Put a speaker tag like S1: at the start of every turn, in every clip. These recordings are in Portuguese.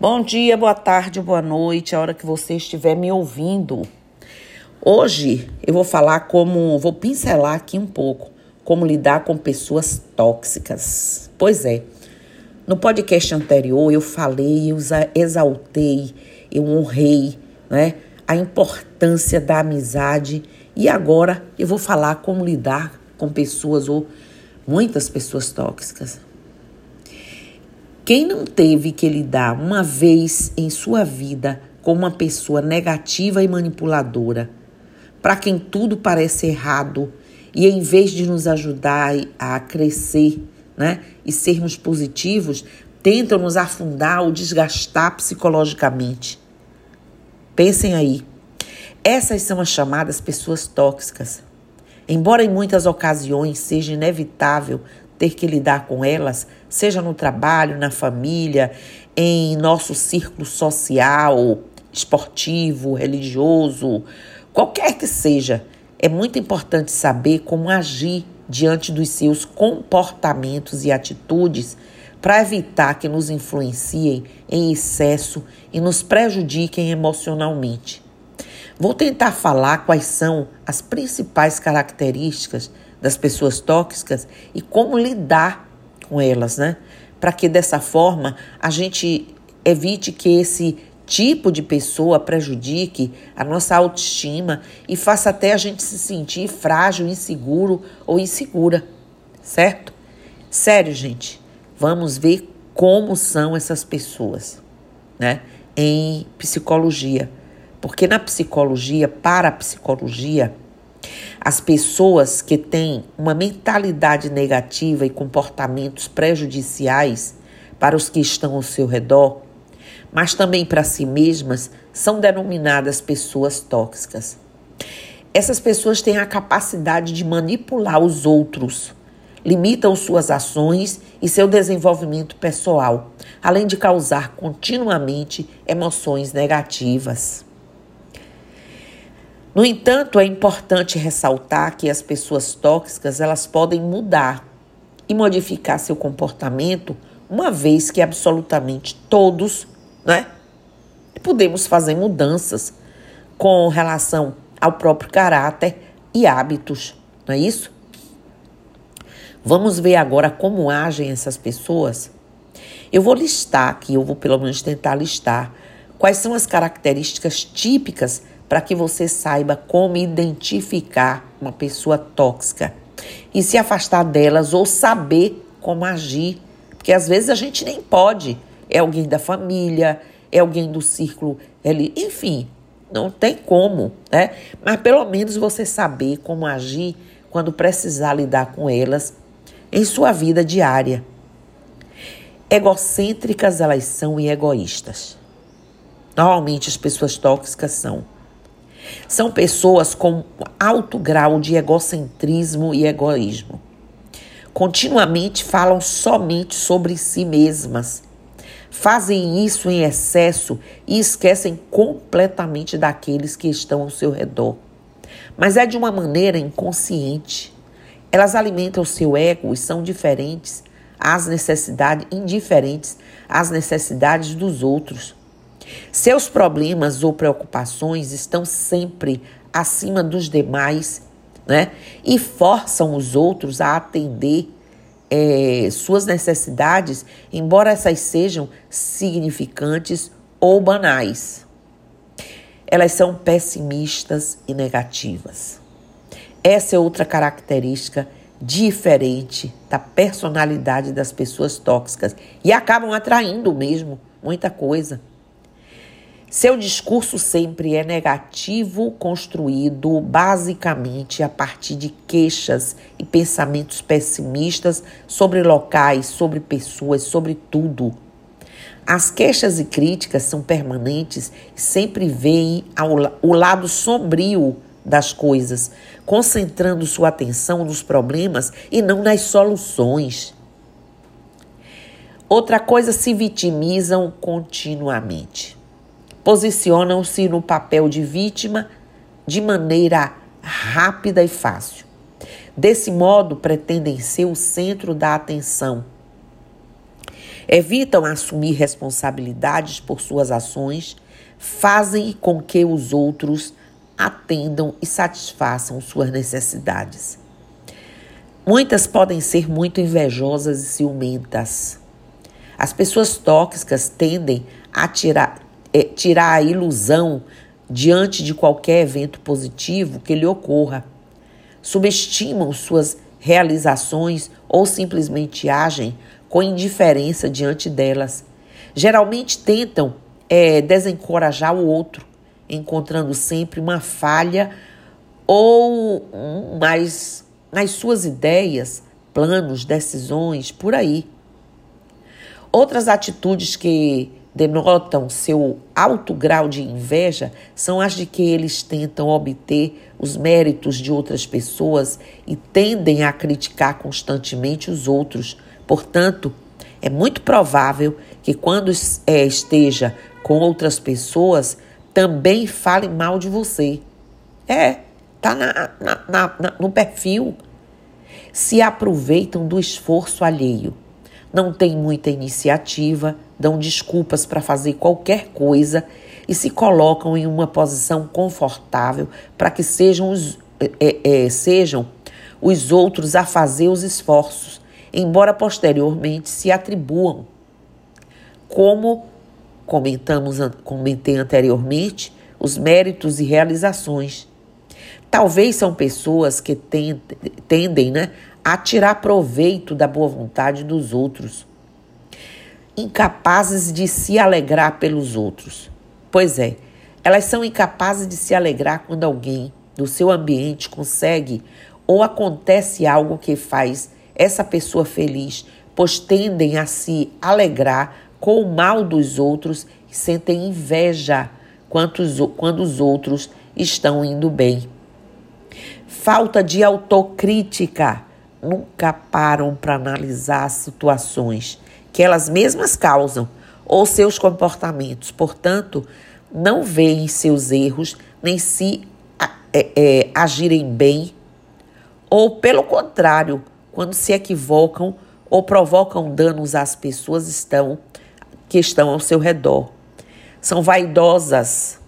S1: Bom dia, boa tarde, boa noite, a hora que você estiver me ouvindo. Hoje eu vou falar como, vou pincelar aqui um pouco como lidar com pessoas tóxicas. Pois é, no podcast anterior eu falei, eu exaltei, eu honrei, né, a importância da amizade e agora eu vou falar como lidar com pessoas ou muitas pessoas tóxicas. Quem não teve que lidar uma vez em sua vida com uma pessoa negativa e manipuladora, para quem tudo parece errado e em vez de nos ajudar a crescer né, e sermos positivos, tentam nos afundar ou desgastar psicologicamente. Pensem aí. Essas são as chamadas pessoas tóxicas. Embora em muitas ocasiões seja inevitável ter que lidar com elas, seja no trabalho, na família, em nosso círculo social, esportivo, religioso, qualquer que seja, é muito importante saber como agir diante dos seus comportamentos e atitudes para evitar que nos influenciem em excesso e nos prejudiquem emocionalmente. Vou tentar falar quais são as principais características das pessoas tóxicas e como lidar com elas, né? Para que dessa forma a gente evite que esse tipo de pessoa prejudique a nossa autoestima e faça até a gente se sentir frágil, inseguro ou insegura, certo? Sério, gente. Vamos ver como são essas pessoas, né? Em psicologia. Porque na psicologia, para a psicologia, as pessoas que têm uma mentalidade negativa e comportamentos prejudiciais para os que estão ao seu redor, mas também para si mesmas, são denominadas pessoas tóxicas. Essas pessoas têm a capacidade de manipular os outros, limitam suas ações e seu desenvolvimento pessoal, além de causar continuamente emoções negativas. No entanto, é importante ressaltar que as pessoas tóxicas elas podem mudar e modificar seu comportamento, uma vez que absolutamente todos, né, podemos fazer mudanças com relação ao próprio caráter e hábitos, não é isso? Vamos ver agora como agem essas pessoas. Eu vou listar aqui, eu vou pelo menos tentar listar quais são as características típicas para que você saiba como identificar uma pessoa tóxica e se afastar delas ou saber como agir, porque às vezes a gente nem pode. É alguém da família, é alguém do círculo, ele, enfim, não tem como, né? Mas pelo menos você saber como agir quando precisar lidar com elas em sua vida diária. Egocêntricas elas são e egoístas. Normalmente as pessoas tóxicas são são pessoas com alto grau de egocentrismo e egoísmo. Continuamente falam somente sobre si mesmas. Fazem isso em excesso e esquecem completamente daqueles que estão ao seu redor. Mas é de uma maneira inconsciente. Elas alimentam o seu ego e são diferentes às necessidades, indiferentes às necessidades dos outros. Seus problemas ou preocupações estão sempre acima dos demais, né? E forçam os outros a atender é, suas necessidades, embora essas sejam significantes ou banais. Elas são pessimistas e negativas. Essa é outra característica diferente da personalidade das pessoas tóxicas e acabam atraindo mesmo muita coisa. Seu discurso sempre é negativo, construído basicamente a partir de queixas e pensamentos pessimistas sobre locais, sobre pessoas, sobre tudo. As queixas e críticas são permanentes e sempre veem ao, o lado sombrio das coisas, concentrando sua atenção nos problemas e não nas soluções. Outra coisa, se vitimizam continuamente posicionam-se no papel de vítima de maneira rápida e fácil. Desse modo, pretendem ser o centro da atenção. evitam assumir responsabilidades por suas ações, fazem com que os outros atendam e satisfaçam suas necessidades. Muitas podem ser muito invejosas e ciumentas. As pessoas tóxicas tendem a tirar, é, tirar a ilusão diante de qualquer evento positivo que lhe ocorra. Subestimam suas realizações ou simplesmente agem com indiferença diante delas. Geralmente tentam é, desencorajar o outro, encontrando sempre uma falha ou mais nas suas ideias, planos, decisões, por aí. Outras atitudes que denotam seu alto grau de inveja são as de que eles tentam obter os méritos de outras pessoas e tendem a criticar constantemente os outros. Portanto, é muito provável que quando é, esteja com outras pessoas, também fale mal de você. É, tá na, na, na, no perfil. Se aproveitam do esforço alheio. Não tem muita iniciativa, dão desculpas para fazer qualquer coisa e se colocam em uma posição confortável para que sejam os, é, é, sejam os outros a fazer os esforços, embora posteriormente se atribuam. Como comentamos, comentei anteriormente, os méritos e realizações. Talvez são pessoas que tendem né, a tirar proveito da boa vontade dos outros incapazes de se alegrar pelos outros. Pois é, elas são incapazes de se alegrar quando alguém do seu ambiente consegue ou acontece algo que faz essa pessoa feliz, pois tendem a se alegrar com o mal dos outros e sentem inveja quando os outros estão indo bem. Falta de autocrítica. Nunca param para analisar situações que elas mesmas causam ou seus comportamentos. Portanto, não veem seus erros nem se é, é, agirem bem, ou pelo contrário, quando se equivocam ou provocam danos às pessoas estão, que estão ao seu redor. São vaidosas.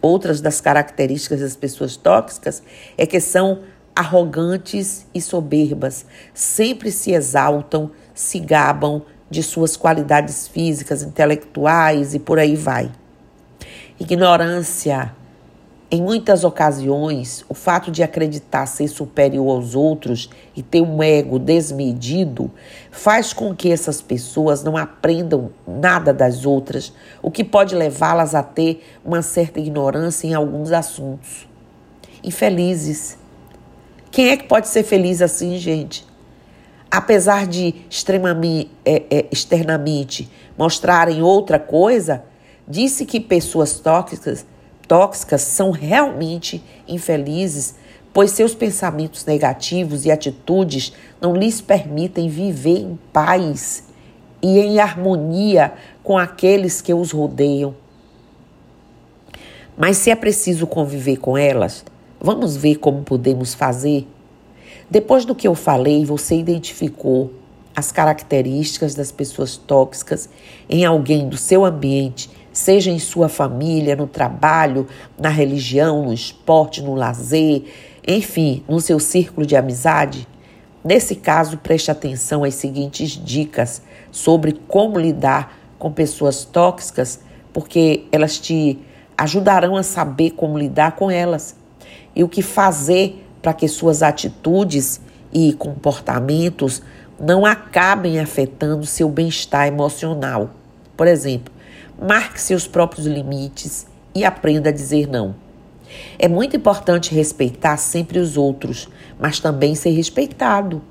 S1: Outras das características das pessoas tóxicas é que são arrogantes e soberbas, sempre se exaltam, se gabam de suas qualidades físicas, intelectuais e por aí vai. Ignorância. Em muitas ocasiões, o fato de acreditar ser superior aos outros e ter um ego desmedido faz com que essas pessoas não aprendam nada das outras, o que pode levá-las a ter uma certa ignorância em alguns assuntos. Infelizes. Quem é que pode ser feliz assim, gente? apesar de é, é, externamente mostrarem outra coisa, disse que pessoas tóxicas, tóxicas são realmente infelizes, pois seus pensamentos negativos e atitudes não lhes permitem viver em paz e em harmonia com aqueles que os rodeiam. Mas se é preciso conviver com elas, vamos ver como podemos fazer depois do que eu falei, você identificou as características das pessoas tóxicas em alguém do seu ambiente, seja em sua família, no trabalho, na religião, no esporte, no lazer, enfim, no seu círculo de amizade? Nesse caso, preste atenção às seguintes dicas sobre como lidar com pessoas tóxicas, porque elas te ajudarão a saber como lidar com elas e o que fazer para que suas atitudes e comportamentos não acabem afetando seu bem-estar emocional. Por exemplo, marque seus próprios limites e aprenda a dizer não. É muito importante respeitar sempre os outros, mas também ser respeitado.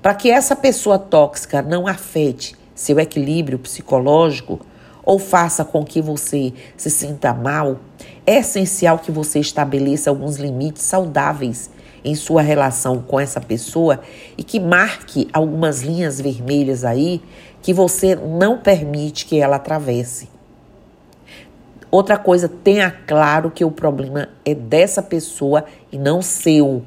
S1: Para que essa pessoa tóxica não afete seu equilíbrio psicológico ou faça com que você se sinta mal, é essencial que você estabeleça alguns limites saudáveis em sua relação com essa pessoa e que marque algumas linhas vermelhas aí que você não permite que ela atravesse. Outra coisa, tenha claro que o problema é dessa pessoa e não seu.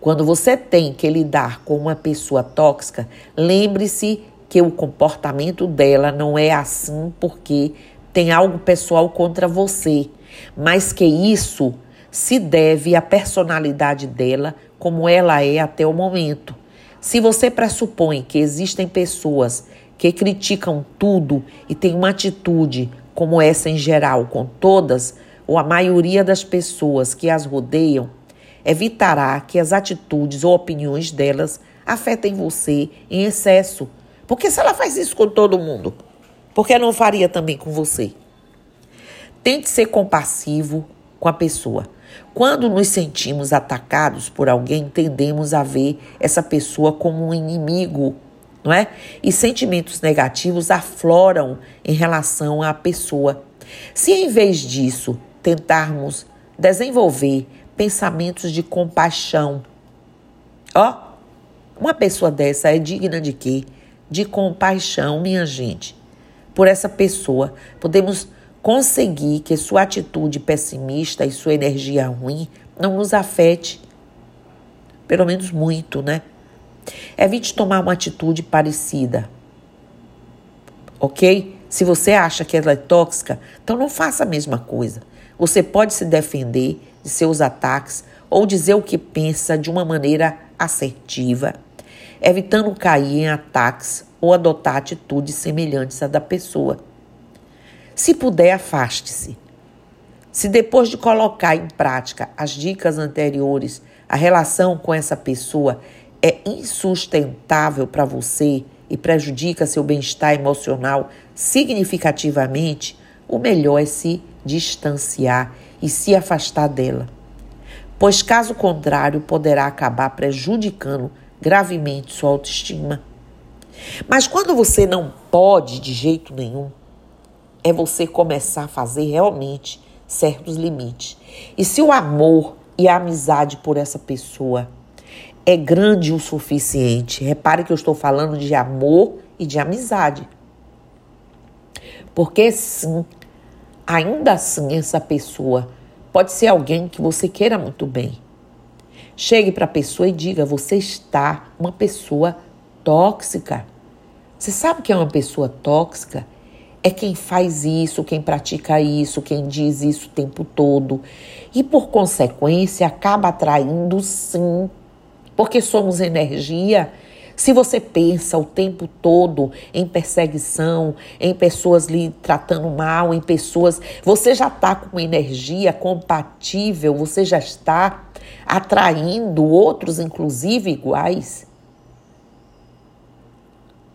S1: Quando você tem que lidar com uma pessoa tóxica, lembre-se que o comportamento dela não é assim porque tem algo pessoal contra você, mas que isso se deve à personalidade dela, como ela é até o momento. Se você pressupõe que existem pessoas que criticam tudo e têm uma atitude como essa em geral com todas ou a maioria das pessoas que as rodeiam, evitará que as atitudes ou opiniões delas afetem você em excesso. Porque se ela faz isso com todo mundo, por que não faria também com você? Tente ser compassivo com a pessoa. Quando nos sentimos atacados por alguém, tendemos a ver essa pessoa como um inimigo, não é? E sentimentos negativos afloram em relação à pessoa. Se em vez disso tentarmos desenvolver pensamentos de compaixão, ó, uma pessoa dessa é digna de quê? De compaixão, minha gente. Por essa pessoa, podemos conseguir que sua atitude pessimista e sua energia ruim não nos afete. Pelo menos muito, né? Evite tomar uma atitude parecida. Ok? Se você acha que ela é tóxica, então não faça a mesma coisa. Você pode se defender de seus ataques ou dizer o que pensa de uma maneira assertiva, evitando cair em ataques ou adotar atitudes semelhantes à da pessoa. Se puder, afaste-se. Se depois de colocar em prática as dicas anteriores, a relação com essa pessoa é insustentável para você e prejudica seu bem-estar emocional significativamente, o melhor é se distanciar e se afastar dela. Pois, caso contrário, poderá acabar prejudicando gravemente sua autoestima. Mas quando você não pode de jeito nenhum, é você começar a fazer realmente certos limites. E se o amor e a amizade por essa pessoa é grande o suficiente, repare que eu estou falando de amor e de amizade. Porque sim, ainda assim essa pessoa pode ser alguém que você queira muito bem. Chegue para a pessoa e diga: você está uma pessoa tóxica. Você sabe que é uma pessoa tóxica? é quem faz isso, quem pratica isso, quem diz isso o tempo todo. E por consequência acaba atraindo sim, porque somos energia. Se você pensa o tempo todo em perseguição, em pessoas lhe tratando mal, em pessoas. Você já está com energia compatível, você já está atraindo outros, inclusive iguais.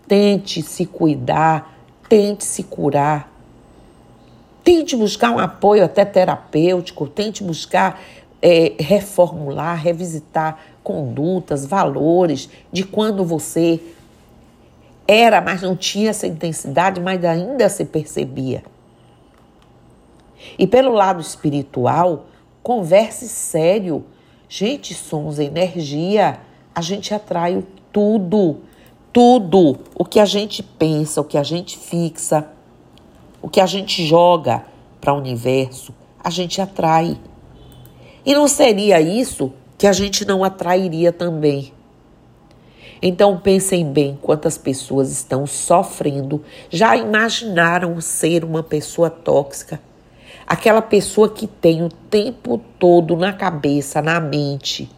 S1: Tente se cuidar Tente se curar. Tente buscar um apoio até terapêutico, tente buscar é, reformular, revisitar condutas, valores de quando você era, mas não tinha essa intensidade, mas ainda se percebia. E pelo lado espiritual, converse sério. Gente, somos energia, a gente atrai tudo tudo o que a gente pensa, o que a gente fixa, o que a gente joga para o universo, a gente atrai. E não seria isso que a gente não atrairia também. Então pensem bem quantas pessoas estão sofrendo, já imaginaram ser uma pessoa tóxica. Aquela pessoa que tem o tempo todo na cabeça, na mente,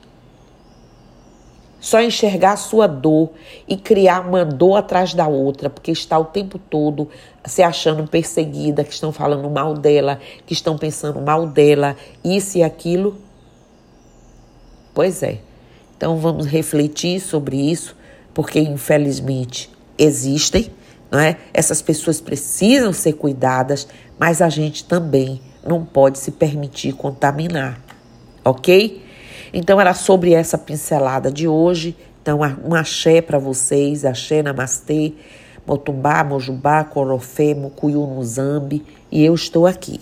S1: só enxergar a sua dor e criar uma dor atrás da outra, porque está o tempo todo se achando perseguida, que estão falando mal dela, que estão pensando mal dela, isso e aquilo. Pois é. Então vamos refletir sobre isso, porque infelizmente existem, não é? Essas pessoas precisam ser cuidadas, mas a gente também não pode se permitir contaminar, ok? Então era sobre essa pincelada de hoje. Então, um axé para vocês, axé namastê, motumbá, mojubá, corofé, mucuyu no zambi, e eu estou aqui.